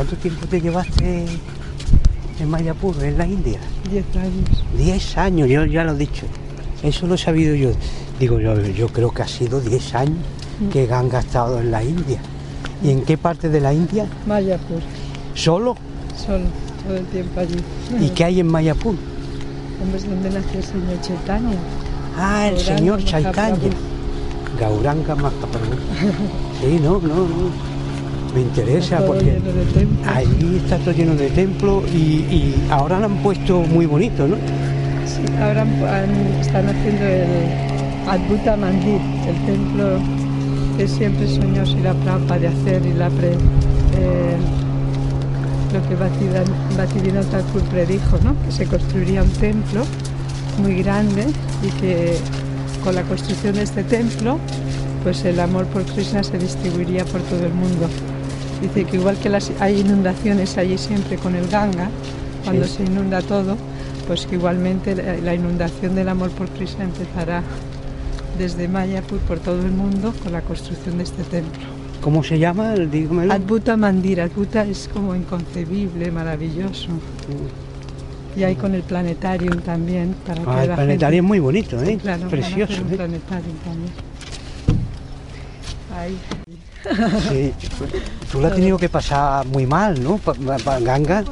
¿Cuánto tiempo te llevaste en Mayapur, en la India? Diez años. Diez años, yo ya lo he dicho. Eso lo he sabido yo. Digo, yo, yo creo que ha sido diez años que Ganga ha estado en la India. ¿Y en qué parte de la India? Mayapur, ¿Solo? solo, todo el tiempo allí. ¿Y qué hay en Mayapur? Hombre, es donde nació el señor Chaitanya. Ah, el Gauranga señor Mahaprabhu. Chaitanya. Gauranga Mahaprabhu. Sí, no, no, no. Me interesa porque allí está todo lleno de templos y, ahora lo han puesto muy bonito, ¿no? Sí, ahora están haciendo el Adbhuta Mandir, el templo que siempre soñó Srila Prabhupada de hacer y la pre, eh, lo que Bhaktivinoda Thakur predijo, ¿no? que se construiría un templo muy grande y que con la construcción de este templo pues el amor por Krishna se distribuiría por todo el mundo. Dice que igual que las, hay inundaciones allí siempre con el Ganga, cuando Sí. se inunda todo, pues que igualmente la, la inundación del amor por Krishna empezará desde Mayapur por todo el mundo con la construcción de este templo. ¿Cómo se llama? Dígamelo. Adbhuta Mandir, Adbhuta es como inconcebible, maravilloso. Y hay con el planetario también. Para que Ah, el la planetario es muy bonito, ¿eh? Sí, claro, Precioso. ¿eh? planetario también. Ahí. Sí. Tú lo has tenido que pasar muy mal, ¿no? Ganga,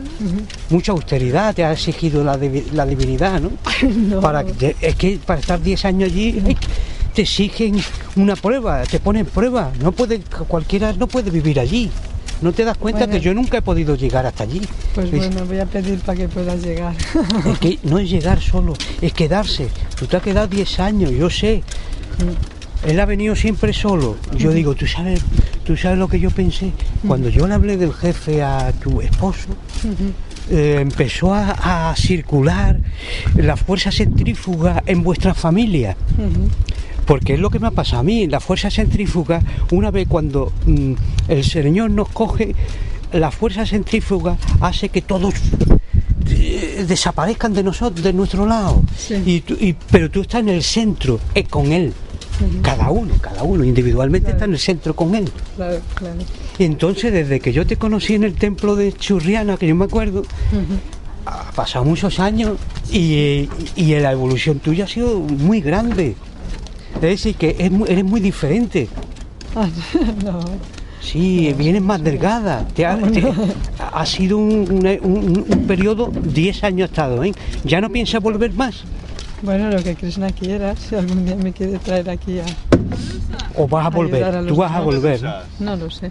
mucha austeridad te ha exigido la, divi- la divinidad, ¿no? Para es que para estar 10 años allí te exigen una prueba, te ponen prueba. No puede, cualquiera no puede vivir allí. No te das cuenta Bueno. que yo nunca he podido llegar hasta allí. Pues Es- bueno, voy a pedir para que puedas llegar. Es que no es llegar solo, es quedarse. Tú te has quedado 10 años, yo sé. Él ha venido siempre solo. Yo digo, tú sabes, tú sabes lo que yo pensé. Cuando yo le hablé del jefe a tu esposo, eh, empezó a, a circular la fuerza centrífuga en vuestra familia. Porque es lo que me ha pasado a mí, la fuerza centrífuga, una vez cuando mm, el Señor nos coge, la fuerza centrífuga hace que todos eh, desaparezcan de nosotros, de nuestro lado. Sí. Y pero tú estás en el centro, eh, con Él. Cada uno, cada uno individualmente Claro. está en el centro con Él. Claro, claro. Y entonces, desde que yo te conocí en el templo de Churriana, que yo me acuerdo, ha pasado muchos años y, y la evolución tuya ha sido muy grande. Es decir, que es muy- eres muy diferente. No, Sí, vienes más delgada. Te ha, te- ha sido un, un- un periodo, 10 años ha estado, ¿eh? ¿Ya no piensas volver más? Bueno, lo que Krishna quiera, si algún día me quiere traer aquí a... ¿O vas a Ayudar volver? a los Tú vas a volver. ¿no? Lo sé.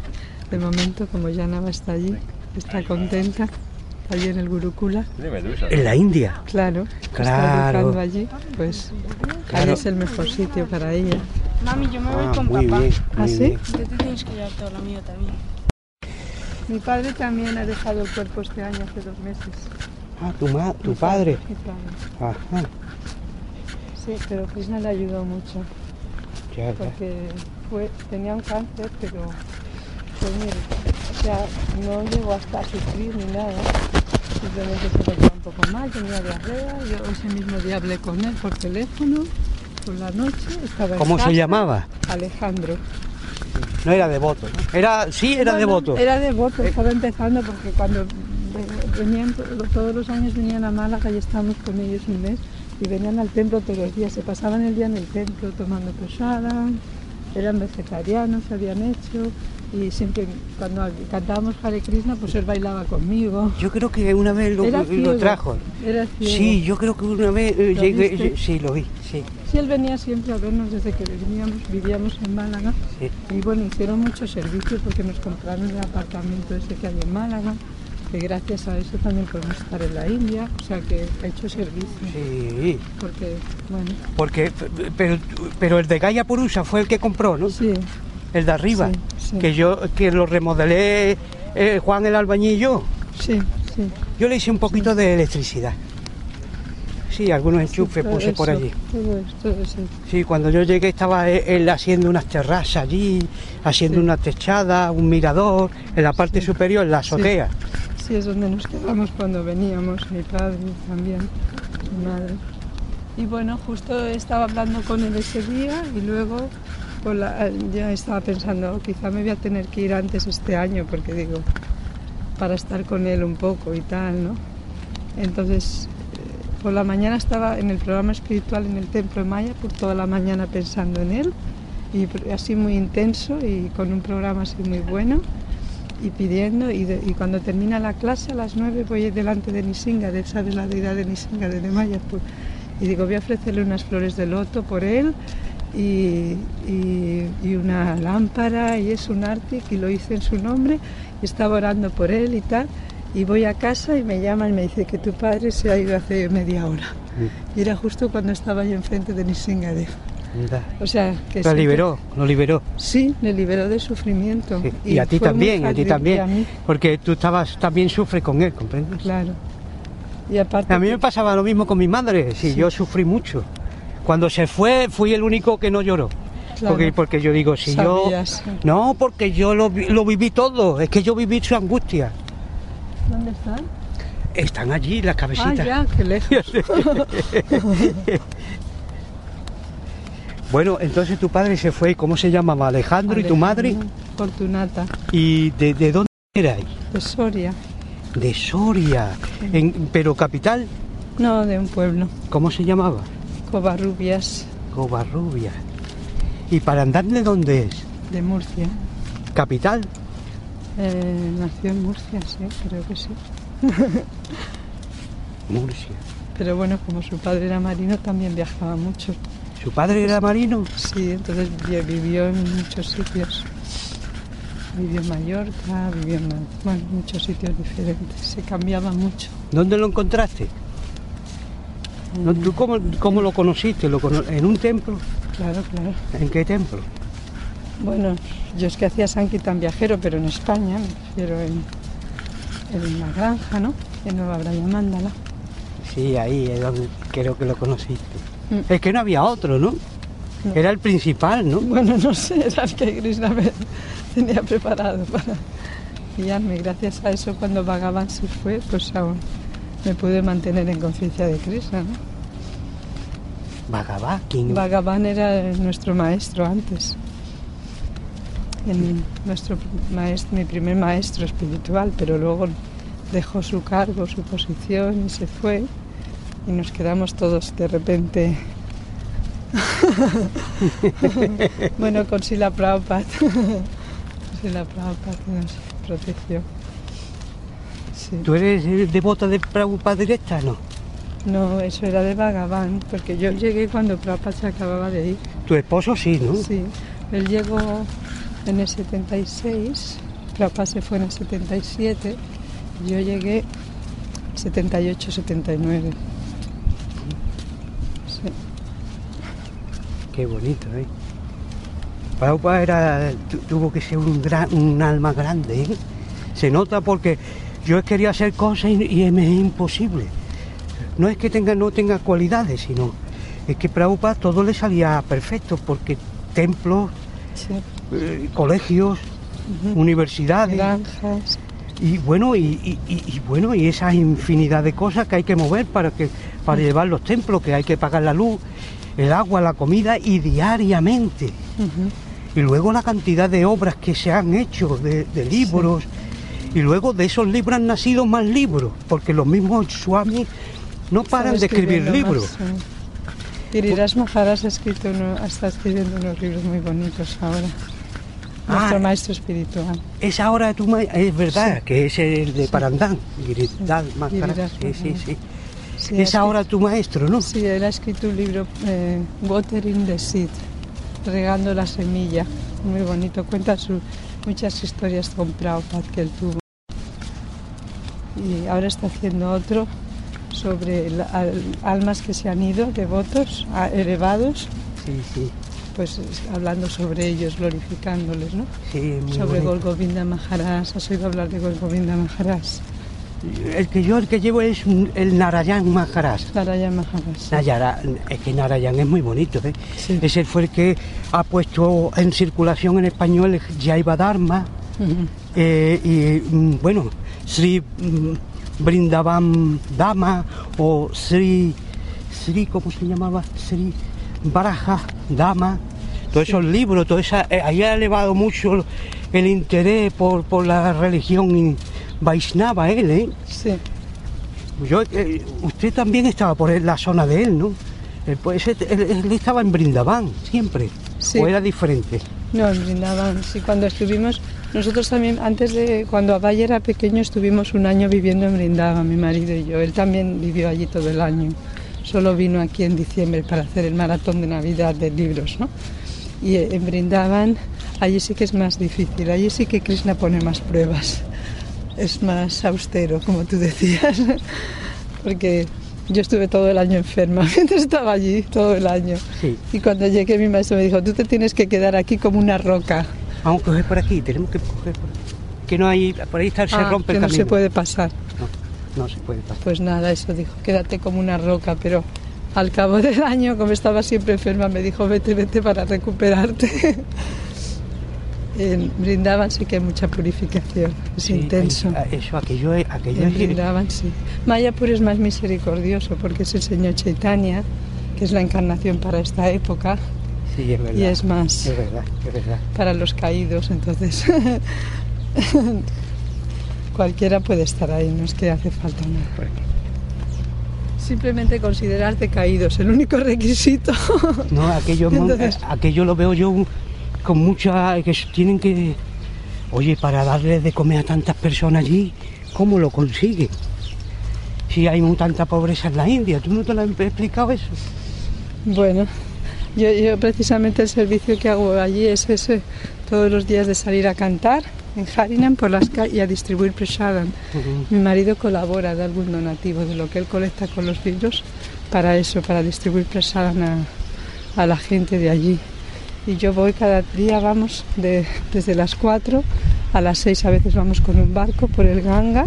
De momento, como Yanava está allí, está contenta, está allí en el Gurukula, En la India. claro, está Claro. educando allí, pues Claro. ahí es el mejor sitio para ella. Mami, yo me voy Ah, con muy papá. bien. ¿Ah, muy sí? bien. Tú te tienes que llevar todo lo mío también. Mi padre también ha dejado el cuerpo este año, hace dos meses. Ah, tu, ma- tu padre. Mi padre. Ajá. Sí, pero Krishna le ayudó mucho, porque fue, tenía un cáncer, pero pues mire, o sea, no llegó hasta sufrir ni nada. Simplemente se sentía un poco mal, tenía diarrea. Yo ese mismo día hablé con él por teléfono, por la noche. Estaba en ¿Cómo se llamaba? Alejandro. No era devoto. ¿no? Era, sí, era Bueno, devoto. Era devoto, estaba empezando porque cuando ve- venían, to- todos los años venían a Málaga y estábamos con ellos un mes y venían al templo todos los días, se pasaban el día en el templo tomando posada, eran vegetarianos, se habían hecho y siempre cuando cantábamos Hare Krishna pues él bailaba conmigo. Yo creo que una vez lo, Era lo ciego, trajo. Era ciego. Sí, yo creo que una vez eh, sí, lo vi, sí. Sí, él venía siempre a vernos desde que vivíamos, vivíamos en Málaga. sí. Y bueno, hicieron muchos servicios porque nos compraron el apartamento ese que hay en Málaga, que gracias a eso también podemos estar en la India, o sea que ha hecho servicio. Sí, Porque, bueno, porque, pero, pero el de Gaia Purusa fue el que compró, ¿no? sí, El de arriba, Sí, sí. que yo, que lo remodelé eh, Juan el albañil y yo. sí, sí. Yo le hice un poquito de electricidad. Sí, algunos enchufes puse por allí. Todo eso. Sí, cuando yo llegué estaba e- él haciendo unas terrazas allí, haciendo una techada, un mirador, en la parte superior, en la azotea. Sí, es donde nos quedamos cuando veníamos, mi padre también, mi madre. Y bueno, justo estaba hablando con él ese día y luego con la- ya estaba pensando, "Oh, quizá me voy a tener que ir antes este año, porque digo, para estar con él un poco y tal, ¿no? Entonces, eh, por la mañana estaba en el programa espiritual en el Templo de Maya, por toda la mañana pensando en él, y así muy intenso y con un programa así muy bueno, y pidiendo, y, de- y cuando termina la clase a las 9 voy delante de Nisinga, de, ¿sabes la deidad de Nisinga, de Maya? Pues, y digo, voy a ofrecerle unas flores de loto por él y, y- y una lámpara y es un arte y lo hice en su nombre y estaba orando por él y tal y voy a casa y me llaman y me dice que tu padre se ha ido hace media hora y era justo cuando estaba yo enfrente de Nisingadev O sea que Lo liberó, lo liberó. sí le liberó de sufrimiento Sí. Y, a ti también, a ti también. a Porque tú estabas, también sufres con él, ¿comprendes? claro y aparte A mí me pasaba lo mismo con mi madre, sí, yo sufrí mucho. Cuando se fue, fui el único que no lloró. Claro. Porque, porque yo digo, si Sabías. yo... No, porque yo lo, lo viví todo, es que yo viví su angustia. ¿dónde están? Están allí las ah cabecitas. ya qué lejos Bueno, entonces tu padre se fue, ¿cómo se llamaba? Alejandro, y tu madre. Fortunata ¿Y de, de dónde erais? de Soria De Soria. En- pero capital, no de un pueblo ¿cómo se llamaba? Covarrubias Covarrubia. ¿Y para andar de dónde es? de Murcia Capital. Eh, nació en Murcia, sí, creo que sí. Murcia. Pero bueno, como su padre era marino, también viajaba mucho. ¿Su padre era marino? Sí, entonces vi- vivió en muchos sitios. Vivió en Mallorca, vivió en bueno, muchos sitios diferentes. Se cambiaba mucho. ¿Dónde lo encontraste? No, ¿Tú cómo, cómo lo conociste? ¿Lo cono- ¿En un templo? Claro, claro. ¿En qué templo? Bueno, yo es que hacía Sanquitan viajero, pero en España, me refiero en, en la granja, ¿no? En Nueva Brayamándala. Sí, ahí es donde creo que lo conociste. Mm. Es que no había otro, ¿no? No. Era el principal, ¿no? Bueno, no sé, era el que Krishna tenía preparado para guiarme. Gracias a eso, cuando Bhagavan se fue, pues aún me pude mantener en conciencia de Krishna. ¿no? Bhagavad, ¿quién? Bhagavan era nuestro maestro antes. Nuestro maestro, mi primer maestro espiritual, pero luego dejó su cargo, su posición y se fue. Y nos quedamos todos de repente. bueno, con Sila Prabhupada. Sila Prabhupada nos protegió. Sí. ¿Tú eres eh, devota de Prabhupada directa, no? No, eso era de Bhagavan, porque yo llegué cuando Prabhupada se acababa de ir. Tu esposo sí, ¿no? Sí, él llegó en el 76, Prabhupada se fue en el 77, y yo llegué 78, 79. Sí, Qué bonito, ¿eh? Prabhupada era, tu- tuvo que ser un, gran, un alma grande, ¿eh? Se nota porque yo quería hacer cosas y, y me es imposible. No es que tenga, no tenga cualidades, sino es que Prabhupada todo le salía perfecto porque templos, sí. eh, colegios, universidades Granjas, y bueno y, y- y- y bueno y esa infinidad de cosas que hay que mover para que para llevar los templos que hay que pagar la luz el agua la comida y diariamente y luego la cantidad de obras que se han hecho de, de libros y luego de esos libros han nacido más libros porque los mismos Swami no paran de escribir libros más, sí. Ha escrito uno- está escribiendo unos libros muy bonitos ahora. Nuestro Ah. maestro espiritual. es ahora tu ma- es verdad Sí. que es el de Parandán Giridhar Maharaj. Giriraj sí sí sí Sí, es ahora tu maestro no Sí, él ha escrito un libro, eh, Watering the Seed, regando la semilla. Muy bonito, cuenta su- muchas historias con Prabhupada que él tuvo. Y ahora está haciendo otro sobre al- almas que se han ido, devotos, a- elevados, sí sí pues es- hablando sobre ellos, glorificándoles, ¿no? sí muy sobre bonito. Gol Govinda Maharaj, ¿has oído hablar de Gol Govinda Maharaj? El que yo el que llevo es el Narayan Maharaj. Narayana Maharaj. Nayara, es que Narayan es muy bonito, ¿eh? Sí. Ese fue el que ha puesto en circulación en español el Jaiva Dharma Ujú. eh, y mm, bueno, Sri mm, Brindavan Dama o Sri, Sri, ¿cómo se llamaba? Sri Baraja Dama. Todos esos libros, todo esa, eh, ahí ha elevado mucho el interés por, por la religión Vaisnava él, ¿eh? Sí. Yo, eh, usted también estaba por la zona de él, ¿no? Él, pues, él, él- él estaba en Brindavan, siempre. Sí. ¿O era diferente? No, en Brindavan, sí, cuando estuvimos, nosotros también, antes de, cuando Abay era pequeño, estuvimos un año viviendo en Brindavan, mi marido y yo. Él también vivió allí todo el año. Solo vino aquí en diciembre para hacer el maratón de Navidad de libros, ¿no? Y eh, en Brindavan, allí sí que es más difícil, allí sí que Krishna pone más pruebas. Es más austero, como tú decías, porque yo estuve todo el año enferma mientras estaba allí, todo el año. Sí. Y cuando llegué mi maestro me dijo, tú te tienes que quedar aquí como una roca. Vamos a coger por aquí, tenemos que coger por Que no hay, por ahí está, se Ah, rompe que el no camino. se puede pasar. No, no se puede pasar. Pues nada, eso dijo, quédate como una roca, pero al cabo del año, como estaba siempre enferma, me dijo, vete, vete para recuperarte. en Brindaban sí que hay mucha purificación, es Sí, intenso. hay- eso, aquello, es- aquello En es- Brindavan sí. Mayapur es más misericordioso porque es el señor Chaitanya, que es la encarnación para esta época, Sí, es verdad. y es más Es verdad, es verdad. para los caídos, entonces cualquiera puede estar ahí, no es que hace falta nada. Simplemente considerarte caído es el único requisito. No, aquello, Entonces- aquello lo veo yo con mucha... que tienen que... Oye, para darle de comer a tantas personas allí, ¿cómo lo consiguen? Si hay tanta pobreza en la India, ¿tú no te lo has explicado eso? Bueno, yo, yo precisamente el servicio que hago allí es ese, todos los días de salir a cantar en Harinam por las calles y a distribuir prasadam. Mi marido colabora de algún donativo de lo que él colecta con los libros para eso, para distribuir prasadam a, a la gente de allí. Y yo voy cada día, vamos, de- desde las 4 a las 6 a veces vamos con un barco por el Ganga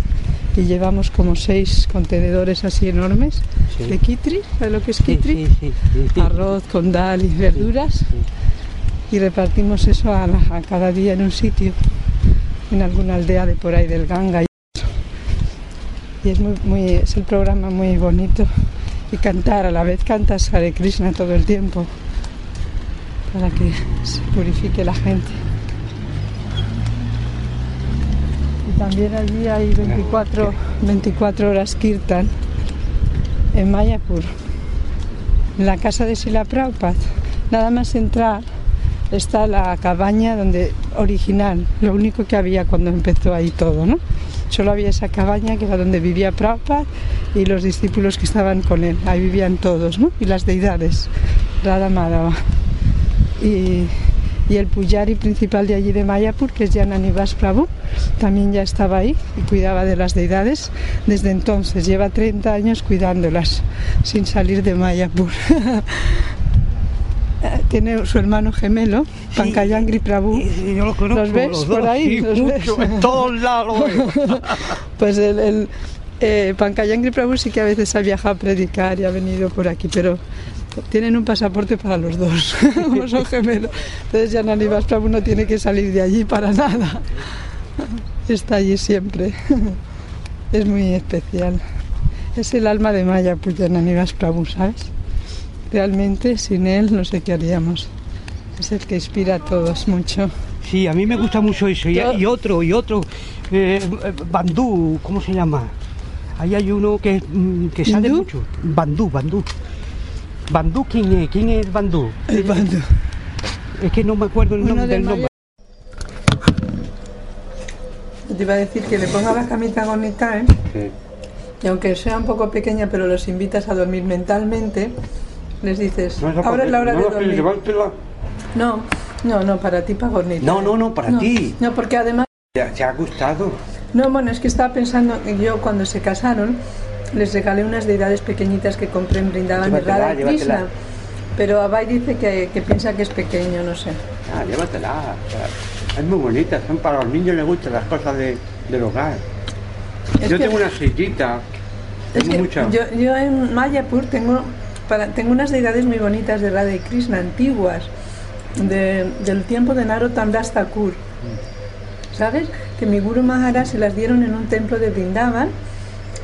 y llevamos como seis contenedores así enormes Sí. de kitri, ¿sabes lo que es kitri? sí, sí. Arroz con dal y verduras y repartimos eso a, a cada día en un sitio, en alguna aldea de por ahí del Ganga. Y, eso. Y es, muy, muy, es el programa muy bonito. Y cantar, a la vez cantas Hare Krishna todo el tiempo para que se purifique la gente. Y también allí hay 24, 24 horas kirtan en Mayapur, en la casa de Sila Prabhupada. Nada más entrar está la cabaña donde original, lo único que había cuando empezó ahí todo, ¿no? Solo había esa cabaña que era donde vivía Prabhupada y los discípulos que estaban con él. Ahí vivían todos, ¿no? Y las deidades, Radha Madhava. Y, y el pujari principal de allí de Mayapur, que es Yananivas Prabhu, también ya estaba ahí y cuidaba de las deidades desde entonces. Lleva 30 años cuidándolas sin salir de Mayapur. Tiene su hermano gemelo, Pankayangri Prabhu. Sí, yo lo conozco, ¿Los ves los por ahí? sí, ¿Los mucho, ves? en todos lados. Pues el, el eh, Pankayangri Prabhu sí que a veces ha viajado a predicar y ha venido por aquí, pero tienen un pasaporte para los dos, como son gemelos. Entonces Yananivas Prabhu no tiene que salir de allí para nada. Está allí siempre. Es muy especial. Es el alma de Maya, pues Yananivas Prabhu, ¿sabes? Realmente sin él no sé qué haríamos. Es el que inspira a todos mucho. Sí, a mí me gusta mucho eso. Y, otro, y otro, eh, bandú, ¿cómo se llama? Ahí hay uno que, mm, que sale mucho. Bandú, bandú. Bandú, ¿quién es? ¿Quién es bandú? El bando. Es que no me acuerdo el Uno nombre de del nombre. Te iba a decir que le ponga la camita bonita, ¿eh? Y aunque sea un poco pequeña, pero los invitas a dormir mentalmente, les dices, ahora es la hora de dormir. No, no, no, para ti, para Gornita. No, no, no, para ti. No, porque además... ¿Te, ha gustado? No, bueno, es que estaba pensando, que yo cuando se casaron, les regalé unas deidades pequeñitas que compré en Brindavan de Radha y. Krishna. Pero Abai dice que, que piensa que es pequeño, no sé. Ah, llévatela. o sea, es muy bonita, son para los niños les gustan las cosas de, del hogar. Es Yo que- tengo una sillita, Es tengo mucha. yo, yo en Mayapur tengo, para, tengo unas deidades muy bonitas de Radha y Krishna, antiguas, de- del tiempo de Narottam Das Thakur. ¿Sabes? Que mi Guru Maharaj se las dieron en un templo de Brindavan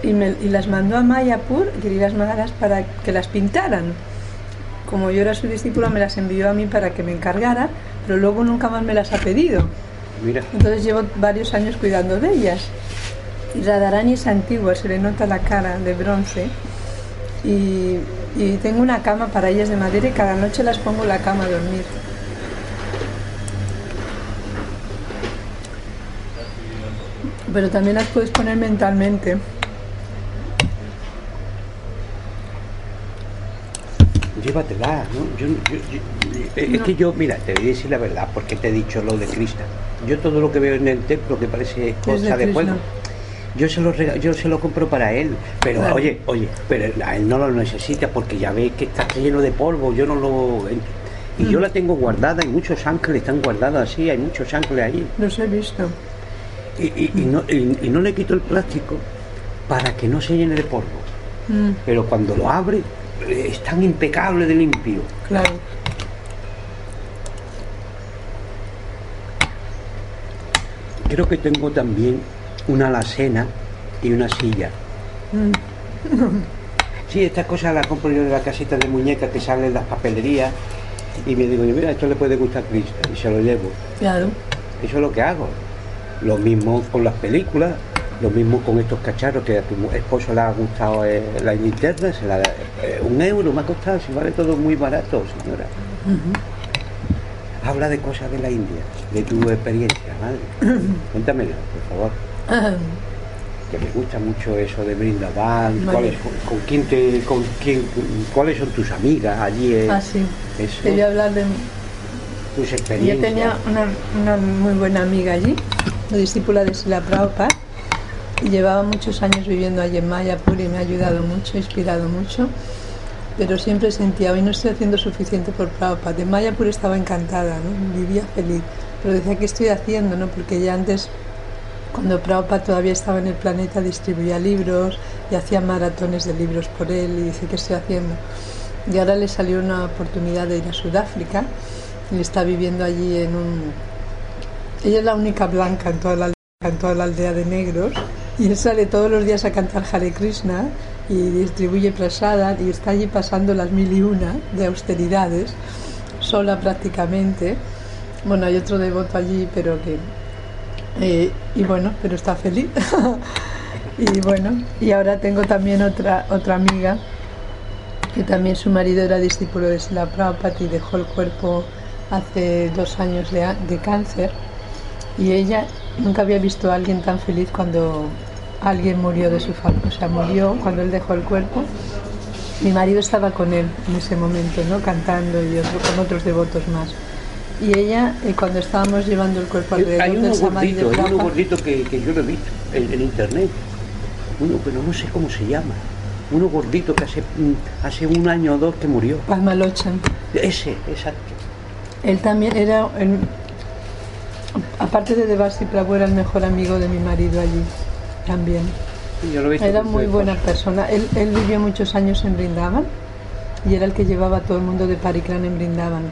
y, me- y las mandó a Mayapur, Giridas Maharaj, para que las pintaran. Como yo era su discípula, me las envió a mí para que me encargara, pero luego nunca más me las ha pedido. Mira, Entonces llevo varios años cuidando de ellas. Y Radharani es antigua, se le nota la cara de bronce. Y, y tengo una cama para ellas de madera y cada noche las pongo en la cama a dormir. Pero también las puedes poner mentalmente. Llévatela, ¿no? Yo, yo- yo- es que yo, mira, te voy a decir la verdad, porque te he dicho lo de Krishna. Yo todo lo que veo en el templo que parece cosa de, Krishna. fuego, yo se, lo rega- yo se lo compro para él. Pero Claro. oye, oye, pero a él no lo necesita porque ya ves que está lleno de polvo, yo no lo... Y Mm. yo la tengo guardada y muchos ángeles están guardados así, hay muchos ángeles ahí. Los he visto. Y, y- y no, y- no le quito el plástico para que no se llene de polvo. Mm, Pero cuando lo abre, eh, es tan impecable de limpio. claro. Creo que tengo también una alacena y una silla. Mm, Sí, estas cosas las compro yo de la casita de muñecas que salen en las papelerías y me digo, mira, esto le puede gustar a Cristo y se lo llevo. claro. Eso es lo que hago. Lo mismo con las películas, lo mismo con estos cacharros que a tu esposo le ha gustado eh, la linterna, se la, eh, un euro me ha costado, si vale todo muy barato, señora. Habla de cosas de la India, de tu experiencia, madre. Cuéntamela, por favor. que me gusta mucho eso de Brindavan, cuáles, con quién te, con quién, cuáles son tus amigas allí, eh, Ah, sí. eso, Te voy a hablar de... tus Yo experiencias. tenía una, una muy buena amiga allí, una discípula de Sila Prabhupada, llevaba muchos años viviendo allí en Mayapur y me ha ayudado mucho, inspirado mucho, pero siempre sentía, hoy no estoy haciendo suficiente por Prabhupada. De Mayapur estaba encantada, vivía feliz, pero decía, ¿qué estoy haciendo? No? Porque ya antes, cuando Prabhupada todavía estaba en el planeta, distribuía libros y hacía maratones de libros por él y dice, ¿qué estoy haciendo? Y ahora le salió una oportunidad de ir a Sudáfrica y está viviendo allí en un... Ella es la única blanca en toda la, en toda la aldea de negros y él sale todos los días a cantar Hare Krishna y distribuye prasada y está allí pasando las mil y una de austeridades, sola prácticamente. Bueno, hay otro devoto allí, pero que... eh, y bueno, pero está feliz. y bueno, y ahora tengo también otra, otra amiga que también su marido era discípulo de Sila Prabhupada y dejó el cuerpo hace dos años de, de cáncer y ella nunca había visto a alguien tan feliz cuando alguien murió de su familia, o sea, murió cuando él dejó el cuerpo. Mi marido estaba con él en ese momento, ¿no? Cantando y otro, con otros devotos más. Y ella, eh, cuando estábamos llevando el cuerpo alrededor hay uno del Samadhi de gordito, hay uno gordito que, que yo lo he visto en, en internet, uno, pero no sé cómo se llama, uno gordito que hace, mm, hace un año o dos que murió. Padmalochan. Ese, exacto. Él también era, el- aparte de Devasi Prabhu, era el mejor amigo de mi marido allí también. Sí, yo lo he visto Era muy buena persona. Él, él vivió muchos años en Brindavan y era el que llevaba a todo el mundo de Parikran en Brindavan.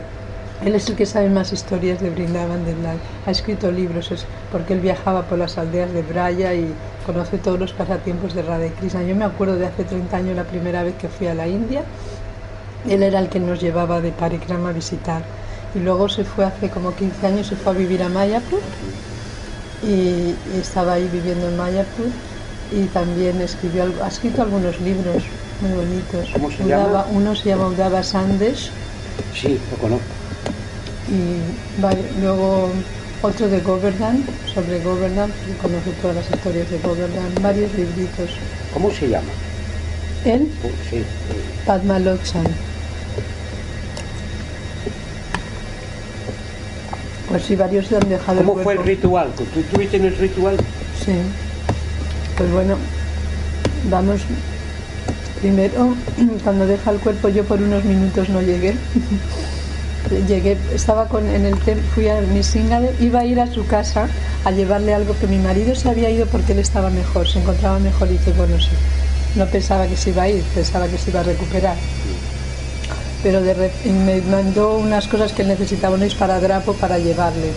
Él es el que sabe más historias de Brindavan, de la- ha escrito libros, es porque él viajaba por las aldeas de Braya y conoce todos los pasatiempos de Radha Krishna. Yo me acuerdo de hace 30 años la primera vez que fui a la India, él era el que nos llevaba de Parikram a visitar. Y luego se fue hace como 15 años, se fue a vivir a Mayapur y, y estaba ahí viviendo en Mayapur y también escribió, ha escrito algunos libros muy bonitos. ¿Cómo se Udava- llama? Uno se llama Udava Sandesh Sí, lo conozco. y luego otro de Govardhan, sobre Govardhan, porque conoce todas las historias de Govardhan, varios libritos. ¿Cómo se llama? Él, sí, Padma Loksan. Pues sí, varios le han dejado ¿Cómo fue el ritual? ¿Tú estuviste en el ritual? Sí. Pues bueno, vamos. Primero, cuando deja el cuerpo, yo por unos minutos no llegué. Llegué, estaba con, en el tem- fui a mi Singade, iba a ir a su casa a llevarle algo que mi marido se había ido porque él estaba mejor, se encontraba mejor y dice, bueno, sí. No pensaba que se iba a ir, pensaba que se iba a recuperar. Pero me mandó unas cosas que necesitaba, un esparadrapo para llevarle.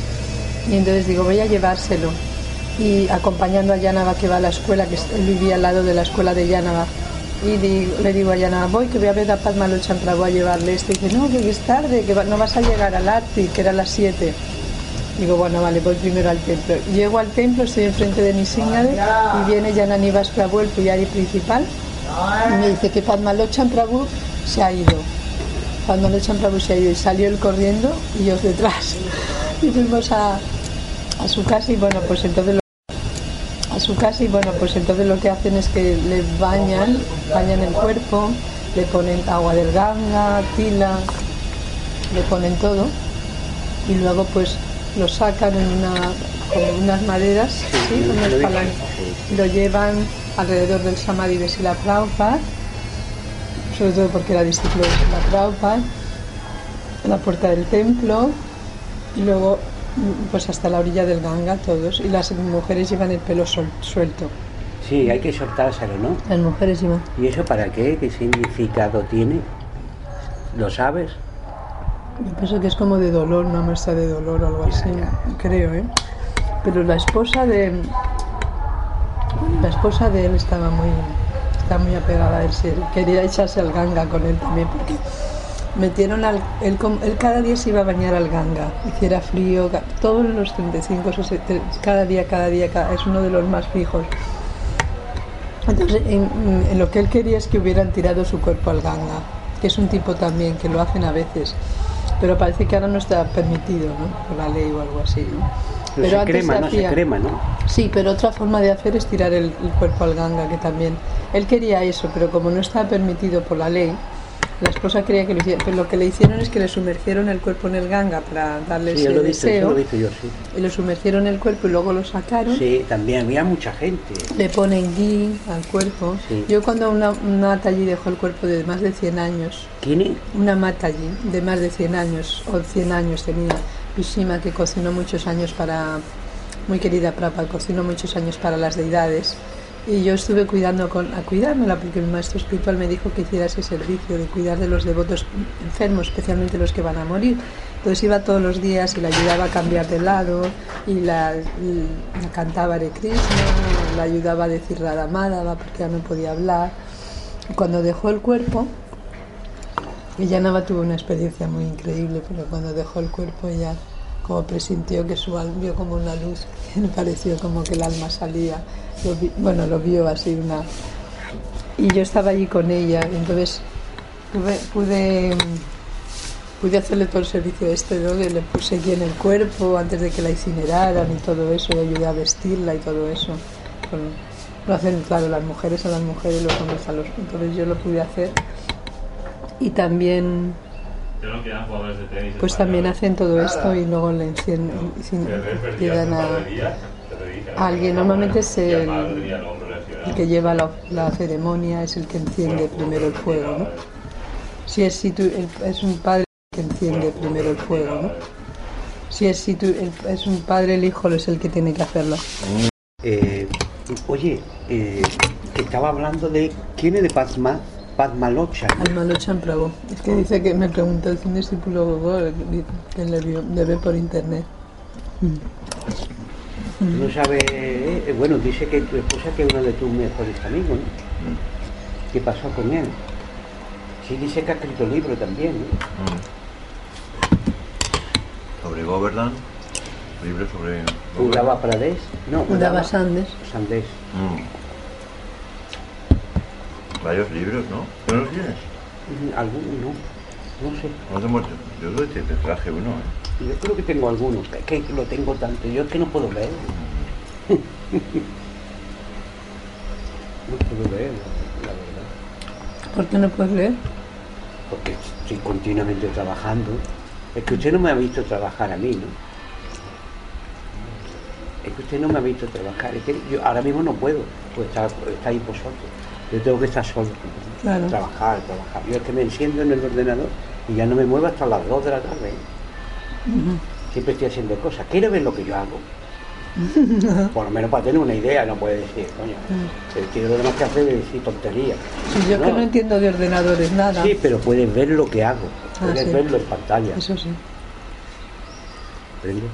Y entonces digo, voy a llevárselo. Y acompañando a Yanava que va a la escuela, que vivía al lado de la escuela de Yanava. Y le digo a Yanava, voy que voy a ver a Padma Lochan Prabhu a llevarle esto. Y dice, no, que es tarde, que no vas a llegar al Arti, que era las 7. Digo, bueno, vale, voy primero al templo. Llego al templo, estoy enfrente de mi señal y viene Yananivas Prabhu, el puyari principal, y me dice que Padmalochan Prabhu se ha ido. Se ha ido y salió él corriendo y yo detrás. Y fuimos a, a su casa y bueno, pues entonces lo, a su casa y bueno, pues entonces lo que hacen es que le bañan, bañan el cuerpo, le ponen agua del ganga, tila, le ponen todo y luego pues lo sacan en una, con unas maderas, ¿sí? unas lo llevan alrededor del Samadhi de Sila Prabhupada, sobre todo porque era discípulo de Prabhupada, a la puerta del templo y luego mm, pues hasta la orilla del Ganga todos y las mujeres llevan el pelo sol- suelto. Sí, hay que soltárselo, ¿no? Las mujeres llevan ¿Y eso para qué? ¿Qué significado tiene? ¿Lo sabes? Yo pienso que es como de dolor, una muestra de dolor o algo así, creo, ¿eh? Pero la esposa de la esposa de él estaba muy estaba muy apegada a él, quería echarse al ganga con él también porque metieron al él, él cada día se iba a bañar al ganga, hiciera frío, todos los 35, 60, cada día, cada día, cada- es uno de los más fijos. Entonces, en, en lo que él quería es que hubieran tirado su cuerpo al ganga, que es un tipo también, que lo hacen a veces, pero parece que ahora no está permitido, ¿no? Por la ley o algo así, ¿no? Pero se crema, ¿no? Se crema, ¿no? Sí, pero otra forma de hacer es tirar el, el cuerpo al ganga, que también. Él quería eso, pero como no estaba permitido por la ley, la esposa quería que lo hiciera. Pero lo que le hicieron es que le sumergieron el cuerpo en el ganga para darle Sí, ese lo he visto, eso deseo. lo visto yo, sí. Y le sumergieron el cuerpo y luego lo sacaron. Sí, también había mucha gente. Le ponen ghee al cuerpo. Sí. Yo cuando una, una Mataji dejó el cuerpo de más de 100 años, ¿Quién es? una Mataji de más de 100 años, o 100 años tenía, Vishima, que cocinó muchos años para, muy querida Prabhupada, cocinó muchos años para las deidades. Y yo estuve cuidando con, a cuidármela porque mi maestro espiritual me dijo que hiciera ese servicio de cuidar de los devotos enfermos, especialmente los que van a morir. Entonces iba todos los días y la ayudaba a cambiar de lado y la, cantaba Hare Krishna, la ayudaba a decir Radha Madhava porque ya no podía hablar. Cuando dejó el cuerpo, ella Nava tuvo una experiencia muy increíble, pero cuando dejó el cuerpo ella como presintió que su alma vio como una luz, que le pareció como que el alma salía, Lo vi- bueno, lo vio así una... Y yo estaba allí con ella, entonces pude, pude, pude hacerle todo el servicio este, ¿no? que le puse aquí en el cuerpo antes de que la incineraran y todo eso, y ayudé a vestirla y todo eso. Lo hacen, claro, las mujeres a las mujeres, los hombres a los... Entonces yo lo pude hacer. Y también pues también hacen todo esto y luego le encienden, llegan a, alguien. Normalmente es Y el, el que lleva la, la ceremonia, es el que enciende primero el fuego, ¿no? Si es, si tú, el- es un padre que enciende primero el fuego, ¿no? Si es, si tú, el- es un padre, el hijo es el que tiene que hacerlo. Eh, oye, eh, que estaba hablando de quién es de Padma, Padmalocha. Almalochan Prabhu. Es que dice que me preguntó el discípulo que le, vio, le ve por internet. No sabe, eh, bueno, dice que tu esposa que es uno de tus mejores amigos, ¿no? ¿Qué pasó con él? Sí, dice que ha escrito libro también, ¿no? Sobre Governance, libro sobre. Udava Pradesh, no, Sandes. Sandés. Mm. Varios libros, ¿no? ¿Tú no los tienes? Algunos no, no sé. No te muerto. Yo te, te traje uno, ¿eh? Yo creo que tengo algunos, es que lo tengo tanto, yo es que no puedo leer. no puedo leer, la, la verdad. ¿Por qué no puedes leer? Porque estoy continuamente trabajando. Es que usted no me ha visto trabajar a mí, ¿no? Es que usted no me ha visto trabajar. Es que yo ahora mismo no puedo, pues está, está ahí vosotros. Yo tengo que estar solo. Claro. Trabajar, trabajar. Yo es que me enciendo en el ordenador y ya no me muevo hasta las 2 de la tarde. Siempre estoy haciendo cosas. Quiere ver lo que yo hago. Por lo menos para tener una idea, no puede decir, coño. El tío lo demás que hace es decir tonterías. Si yo que no entiendo de ordenadores nada. Sí, pero puedes ver lo que hago. Ah, Puedes sí. verlo en pantalla. Eso sí. ¿Comprende?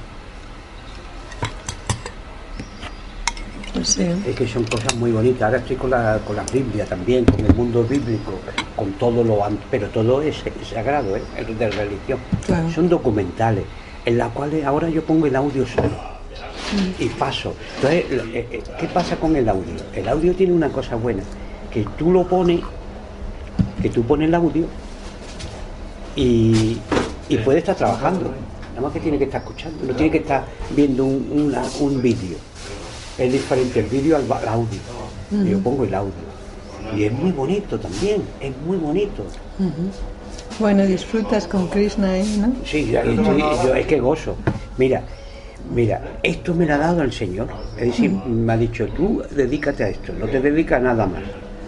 Sí. Es que son cosas muy bonitas. Ahora estoy con la, con la Biblia también, con el mundo bíblico, con todo lo pero todo es, es sagrado, ¿eh? es de religión. Claro. Son documentales. en la cual ahora yo pongo el audio solo y paso. Entonces, eh, eh, ¿qué pasa con el audio? El audio tiene una cosa buena, que tú lo pones, que tú pones el audio y, y puede estar trabajando. Nada más que tiene que estar escuchando, no tiene que estar viendo un, una- un vídeo. Es diferente el vídeo al, va- al audio. Yo pongo el audio. Y es muy bonito también, es muy bonito. Bueno, disfrutas con Krishna ahí, ¿no? Sí, yo, yo- yo es que gozo. Mira, mira, esto me lo ha dado el Señor. Es decir, me ha dicho, tú dedícate a esto, no te dedicas a nada más.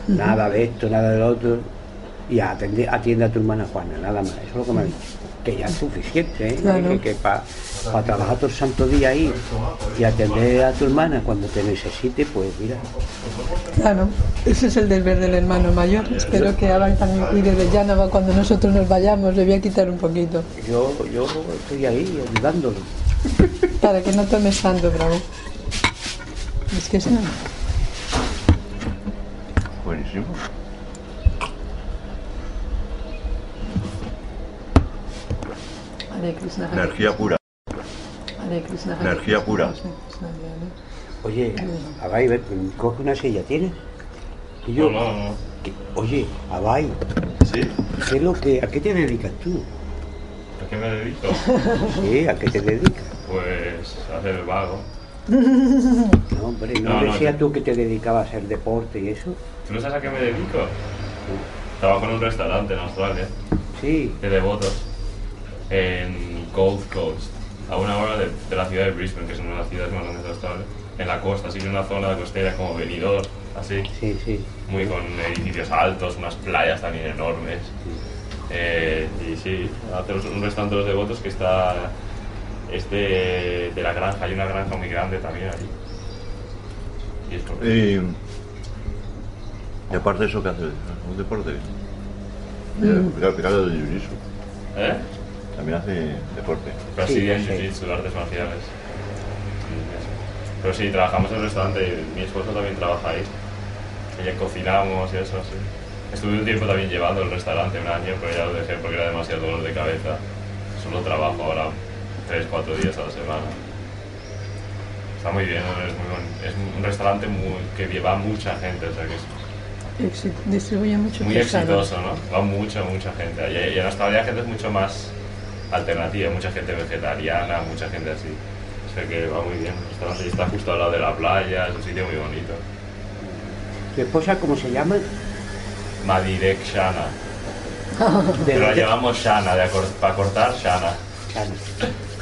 Nada de esto, nada de lo otro. Y atende, atiende a tu hermana Juana, nada más. Eso es lo que me ha dicho. Que ya es suficiente, ¿eh? Claro. Que, para trabajar todo el santo día ahí y atender a tu hermana cuando te necesite, pues mira. Claro, ese es el deber del hermano mayor. Espero que Abay también cuide de Yanaba cuando nosotros nos vayamos. Le voy a quitar un poquito Yo, yo estoy ahí ayudándolo. para que no tomes tanto, bravo. Es que es una... Buenísimo. Energía pura. Energía pura. Oye, Abay, ven, coge una silla, ¿tienes? Y yo, No, no, no. que- oye, Abay, ¿Sí? ¿qué es lo que, ¿a qué te dedicas tú? ¿A qué me dedico? Sí, ¿a qué te dedicas? Pues a hacer el vago. No, hombre, ¿no, decías sí. tú que te dedicabas a hacer deporte y eso? ¿Tú no sabes a qué me dedico? Trabajo en un restaurante en Australia, Sí, de devotos, en Gold Coast, a una hora de, de la ciudad de Brisbane, que es una de las ciudades más grandes de Australia, en la costa, así que una zona costera como Benidorm, así, sí, sí. muy con edificios altos, unas playas también enormes. Eh, y sí, hacemos un restaurante de los devotos que está este de la granja, hay una granja muy grande también allí. Y es por- Y, y aparte de eso, ¿qué haces? ¿Un deporte? Claro, claro, de jiu-jitsu. ¿Eh? También hace deporte. Pero Sí, en sí. jiu-jitsu, artes marciales. Pero sí, trabajamos en el restaurante y mi esposo también trabaja ahí. Y cocinamos y eso, sí. Estuve un tiempo también llevando el restaurante, un año, pero ya lo dejé porque era demasiado dolor de cabeza. Solo trabajo ahora 3, 4 días a la semana. Está muy bien, ¿no? es, muy buen- es un restaurante muy, que lleva mucha gente, o sea que es Distribuye mucho muy exitoso, ¿no? Va mucha, mucha gente. Y, y en Australia la gente es mucho más alternativa, mucha gente vegetariana, mucha gente así. O sea que va muy bien. Está, así, está justo al lado de la playa, es un sitio muy bonito. ¿Tu esposa cómo se llama? Madirek Shana. De Pero la llamamos Shana, de acor- para cortar Shana.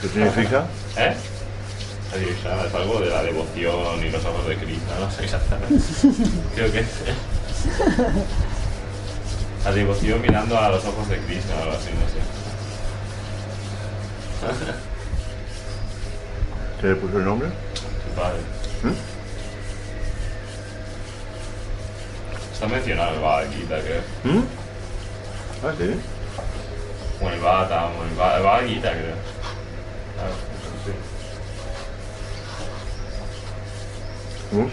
¿Qué significa? ¿Eh? Madirek Shana es algo de la devoción y los ojos de Cristo, no sé exactamente. Creo que. La devoción mirando a los ojos de Cristo, algo así, no sé. ¿Se le puso el nombre? Su padre. ¿Mm? Está mencionado en el Gita, creo. ¿Mm? Ah, sí. O el Bhagavatam, o el Bhagavad el creo. Claro, sí. ¿Cómo?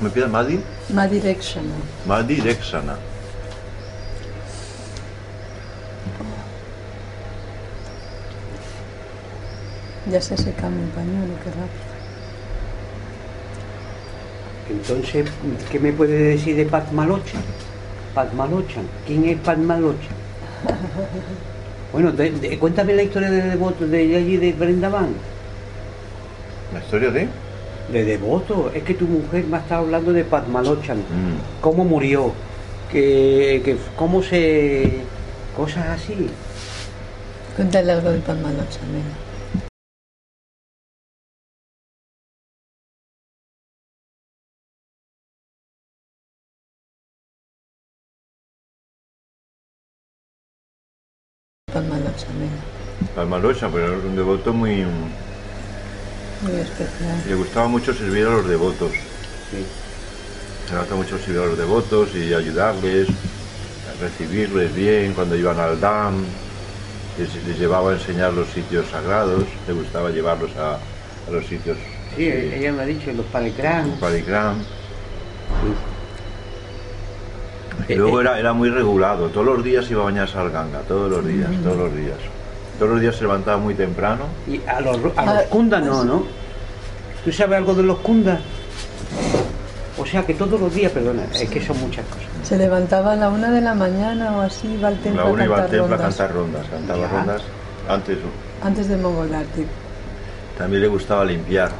¿Me pide Madi? My direction. Madi Rexana. Ya se seca mi pañuelo, qué rápido. Entonces, ¿qué me puede decir de Padmalochan? Padmalochan, ¿quién es Padmalochan? Bueno, de- de- cuéntame la historia de devoto de allí de Brindavan. ¿La historia de? De devoto, es que tu mujer me ha estado hablando de Padmalochan. Mm. ¿Cómo murió? Que, que, ¿Cómo se...? Cosas así. Cuéntale algo de pan malocha, venga. Venga. Palmalocha, pero era un devoto muy... Muy especial. Le gustaba mucho servir a los devotos. Sí. Le gustaba mucho servir a los devotos y ayudarles, a recibirles bien cuando iban al dam. Les, les llevaba a enseñar los sitios sagrados, le gustaba llevarlos a, a los sitios Sí, ella me ha dicho, los Palecrán. Paligram. Y luego era, era muy regulado, todos los días iba a bañarse al ganga, todos los días, todos los días. Todos los días se levantaba muy temprano. Y a los, a los Ah, kundas no, pues- ¿no? ¿Tú sabes algo de los kundas? O sea que todos los días, perdona, es que son muchas cosas. Se levantaba a la una de la mañana o así, iba al templo La una a iba al templo a rondas. cantar rondas, cantaba Ya. rondas. Antes Antes de Mongolarte. también le gustaba limpiar.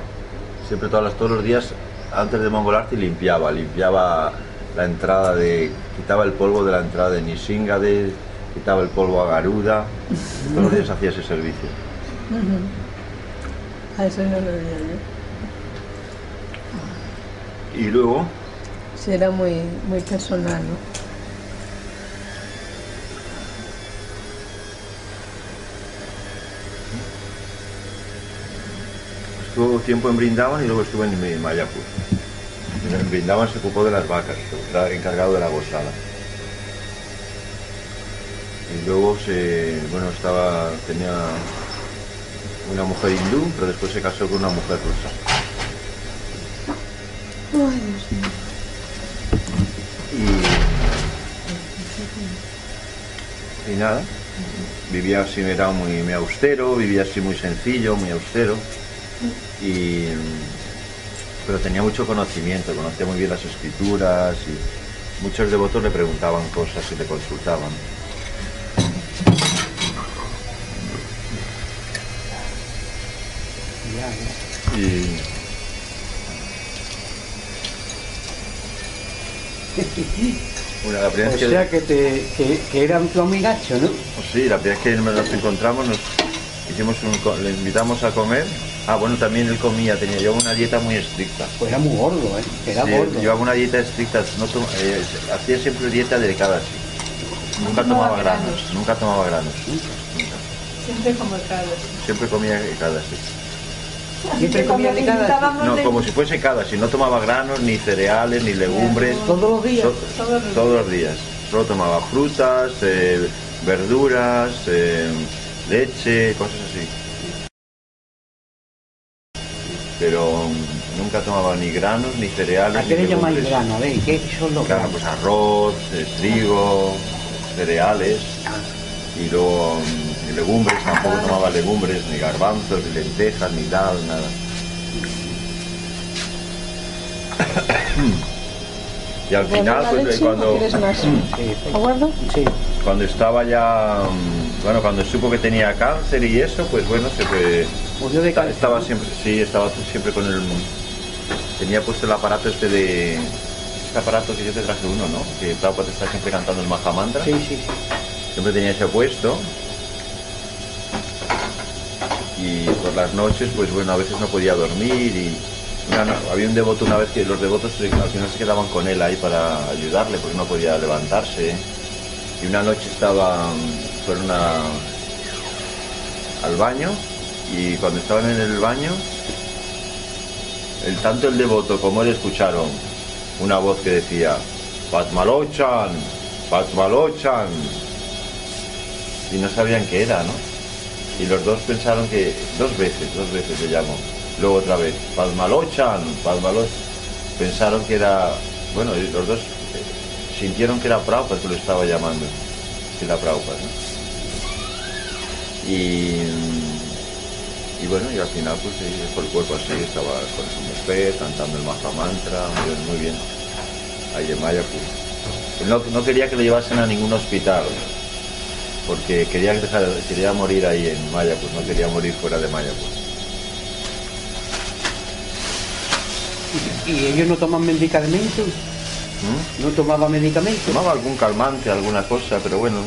Siempre todas las, todos los días, antes de Mongolarte, limpiaba. Limpiaba la entrada de. quitaba el polvo de la entrada de Nisingade, quitaba el polvo a Garuda. Todos los días hacía ese servicio. A eso no lo veía yo. Y luego, Sí, era muy, muy personal, ¿no? estuvo tiempo en Brindavan y luego estuve en Mayapur. En Brindavan se ocupó de las vacas, era encargado de la gozada. Y luego se, bueno, estaba, tenía una mujer hindú, pero después se casó con una mujer rusa. Ay, Dios mío. Y, y nada, vivía así, era muy, muy austero, vivía así muy sencillo, muy austero. Y, pero tenía mucho conocimiento, conocía muy bien las escrituras y muchos devotos le preguntaban cosas y le consultaban. Ya, ya. Y bueno, la primera O que, sea que, te, que, que era tu amigacho, ¿no? pues sí, la primera vez que nos encontramos nos hicimos un co- le invitamos a comer. Ah, bueno, también él comía, tenía llevaba una dieta muy estricta. Pues era muy gordo, ¿eh? Era Sí, gordo. llevaba una dieta estricta, no tom- eh, hacía siempre dieta delicada así. Nunca tomaba tomaba granos, granos. nunca tomaba granos. Siempre como Siempre comía cada sí. Siempre comía de cada No, como si fuese cada, si no tomaba granos, ni cereales, ni legumbres. Todos los días. So- Todos los días. Solo tomaba frutas, eh, verduras, eh, leche, cosas así. Pero nunca tomaba ni granos, ni cereales. ¿A qué le llamáis grano? A ver, ¿qué son los pues arroz, eh, trigo, cereales y luego legumbres, tampoco tomaba legumbres, ni garbanzos, ni lentejas, ni tal, nada. y al final, pues, cuando, cuando estaba ya, mm, bueno, cuando supo que tenía cáncer y eso, pues bueno, se fue, Murió de cáncer. estaba siempre, sí, estaba siempre con el, tenía puesto el aparato este de, este aparato que yo te traje uno, ¿no? Que Prabhupada está siempre cantando el Maha Mantra. Sí, sí, sí. Siempre tenía ese puesto. Y por las noches, pues bueno, a veces no podía dormir y una había un devoto una vez que los devotos se- al final se quedaban con él ahí para ayudarle porque no podía levantarse. Y una noche estaba, fueron a- al baño y cuando estaban en el baño, el, tanto el devoto como él escucharon una voz que decía, Patmalochan, Patmalochan. Y no sabían qué era, ¿no? Y los dos pensaron que, dos veces, dos veces le llamó. Luego otra vez, Padmalochan, Padmalochan. Pensaron que era, bueno, los dos eh, sintieron que era Prabhupada que lo estaba llamando. Que era Prabhupada, ¿no? Y, y bueno, y al final pues dejó el cuerpo así, estaba con su mujer, cantando el Maha Mantra, muy bien. Ahí en Mayapur. Él No, no quería que lo llevasen a ningún hospital, porque quería, dejar, quería morir ahí en Mayapur, no quería morir fuera de Mayapur. ¿Y ellos no toman medicamentos? ¿Mm? ¿No tomaba medicamentos? Tomaba algún calmante, alguna cosa, pero bueno,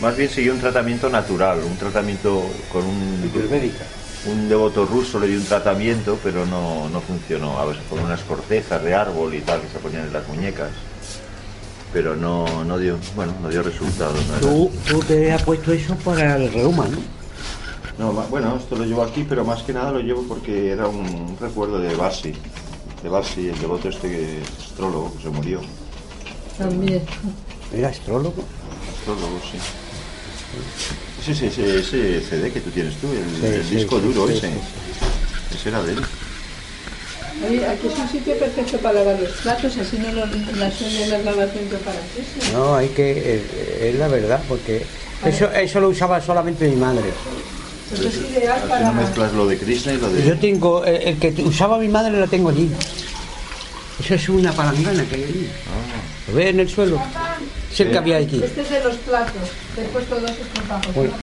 más bien siguió un tratamiento natural, un tratamiento con un, Ayurvédica. un devoto ruso le dio un tratamiento, pero no, no funcionó. A veces con unas cortezas de árbol y tal que se ponían en las muñecas, pero no, no dio, bueno, no dio resultado. no Tú, tú te has puesto eso para el reuma, ¿no? No, ma- bueno, esto lo llevo aquí, pero más que nada lo llevo porque era un recuerdo de Basi, de Basi, el devoto este que- astrólogo que se murió. También. ¿Era astrólogo? Astrólogo, sí. Ese, ese, ese, CD que tú tienes tú, el, Sí, el sí, disco sí, duro sí, ese. sí, Ese era de él. Oye, aquí es un sitio perfecto para lavar los platos, así no lo- las uñas las lavas dentro para eso. No, hay que, es, es la verdad, porque Eso, eso lo usaba solamente mi madre. Pero es ideal para... no mezclas lo de Krishna y lo de... Yo tengo, el, el que usaba mi madre lo tengo allí. Eso es una palangana que hay allí. ¿Lo ves en el suelo? Es el que había aquí. Este es de los platos. Te he puesto dos estropados. Pues,